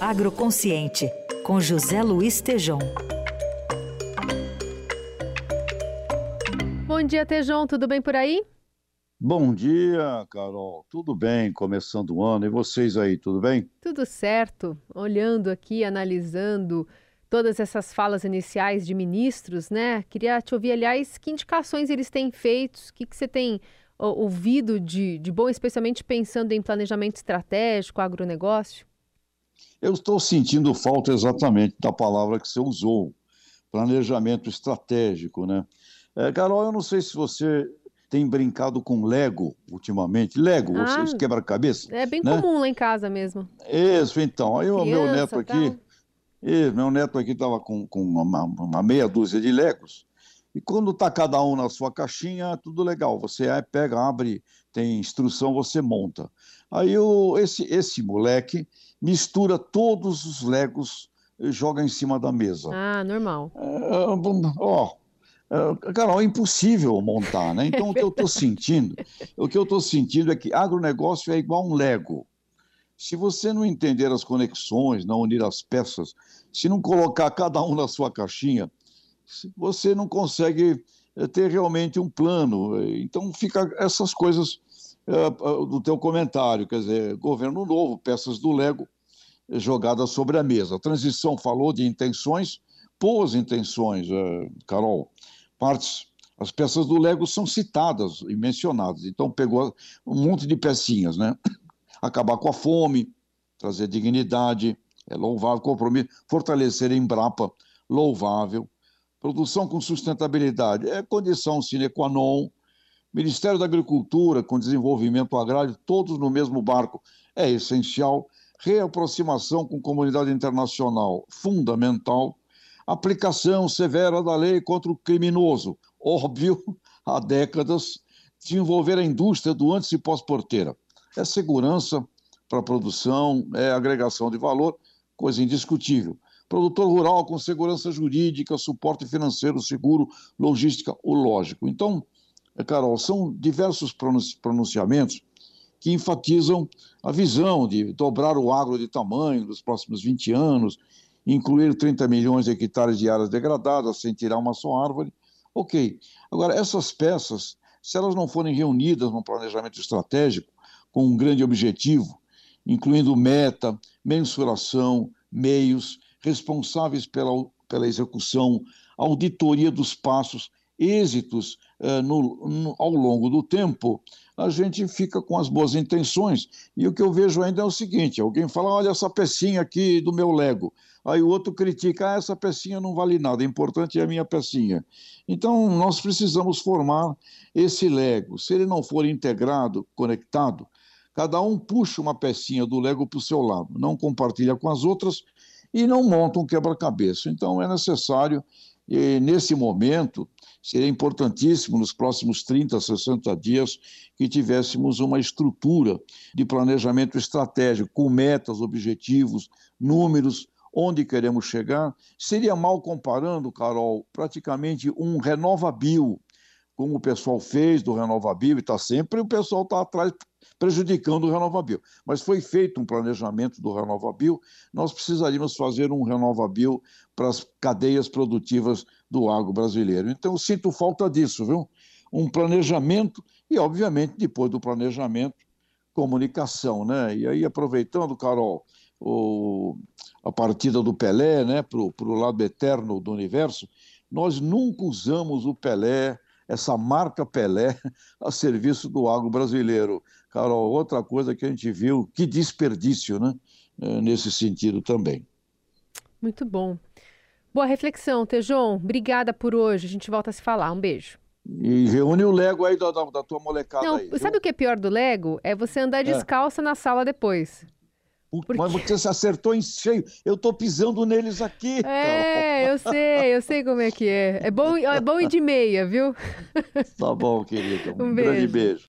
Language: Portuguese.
Agroconsciente, com José Luiz Tejom. Bom dia, Tejom, tudo bem por aí? Bom dia, Carol. Tudo bem? Começando o ano. E vocês aí, tudo bem? Tudo certo. Olhando aqui, analisando todas essas falas iniciais de ministros, né? Queria te ouvir, aliás, que indicações eles têm feito, o que, que você tem ouvido de, de bom, especialmente pensando em planejamento estratégico, agronegócio? Eu estou sentindo falta exatamente da palavra que você usou, planejamento estratégico, né? É, Carol, eu não sei se você tem brincado com Lego ultimamente. Lego, ah, vocês quebra-cabeça. É bem né? comum lá em casa mesmo. Isso, então. Aí o meu neto aqui, e meu neto aqui estava com, com uma, uma, meia dúzia de Legos. E quando está cada um na sua caixinha, tudo legal. Você pega, abre, tem instrução, você monta. Aí o, esse, esse moleque mistura todos os Legos e joga em cima da mesa. Ah, normal. É, ó, é, Carol, é impossível montar, né? Então o que eu estou sentindo, o que eu estou sentindo é que agronegócio é igual um Lego. Se você não entender as conexões, não unir as peças, se não colocar cada um na sua caixinha, você não consegue eh, ter realmente um plano. Então fica essas coisas do teu comentário, quer dizer, governo novo, peças do Lego eh, jogadas sobre a mesa. A transição falou de intenções, boas intenções, Carol. Partes, as peças do Lego são citadas e mencionadas. Então pegou um monte de pecinhas, né? acabar com a fome, trazer dignidade, é louvável, compromisso, fortalecer a Embrapa, louvável, produção com sustentabilidade, é condição sine qua non, Ministério da Agricultura com desenvolvimento agrário, todos no mesmo barco, é essencial, reaproximação com comunidade internacional, fundamental, aplicação severa da lei contra o criminoso, óbvio, há décadas, desenvolver a indústria do antes e pós-porteira é segurança para a produção, é agregação de valor, coisa indiscutível. Produtor rural com segurança jurídica, suporte financeiro seguro, logística, o lógico. Então, Carol, são diversos pronunciamentos que enfatizam a visão de dobrar o agro de tamanho nos próximos 20 anos, incluir 30 milhões de hectares de áreas degradadas sem tirar uma só árvore. Ok. Agora, essas peças, se elas não forem reunidas num planejamento estratégico, com um grande objetivo, incluindo meta, mensuração, meios, responsáveis pela, pela execução, auditoria dos passos, êxitos uh, no, no, ao longo do tempo, a gente fica com as boas intenções. E o que eu vejo ainda é o seguinte: alguém fala, olha essa pecinha aqui do meu Lego. Aí o outro critica, ah, essa pecinha não vale nada, o importante é a minha pecinha. Então, nós precisamos formar esse Lego. Se ele não for integrado, conectado, Cada um puxa uma pecinha do Lego para o seu lado, não compartilha com as outras e não monta um quebra-cabeça. Então é necessário, e nesse momento, seria importantíssimo nos próximos 30, 60 dias que tivéssemos uma estrutura de planejamento estratégico, com metas, objetivos, números, onde queremos chegar. Seria mal comparando, Carol, praticamente um renovabil, como o pessoal fez do renovabil e está sempre, o pessoal está atrás prejudicando o Renovabil. Mas foi feito um planejamento do Renovabil, nós precisaríamos fazer um Renovabil para as cadeias produtivas do agro brasileiro. Então, eu sinto falta disso, viu? Um planejamento e, obviamente, depois do planejamento, comunicação, né? E aí, aproveitando, Carol, o, a partida do Pelé, né, para o lado eterno do universo, nós nunca usamos o Pelé essa marca Pelé a serviço do agro brasileiro. Carol, outra coisa que a gente viu, que desperdício, né? É, nesse sentido também. Muito bom. Boa reflexão, Tejon. Obrigada por hoje. A gente volta a se falar. Um beijo. E reúne o Lego aí da, da, da tua molecada Não, aí. Sabe viu? o que é pior do Lego? É você andar é. descalça é. na sala depois. Mas você se acertou em cheio. Eu tô pisando neles aqui. É, eu sei, eu sei como é que é. É bom, é bom ir de meia, viu? Tá bom, querido. Um, um beijo. grande beijo.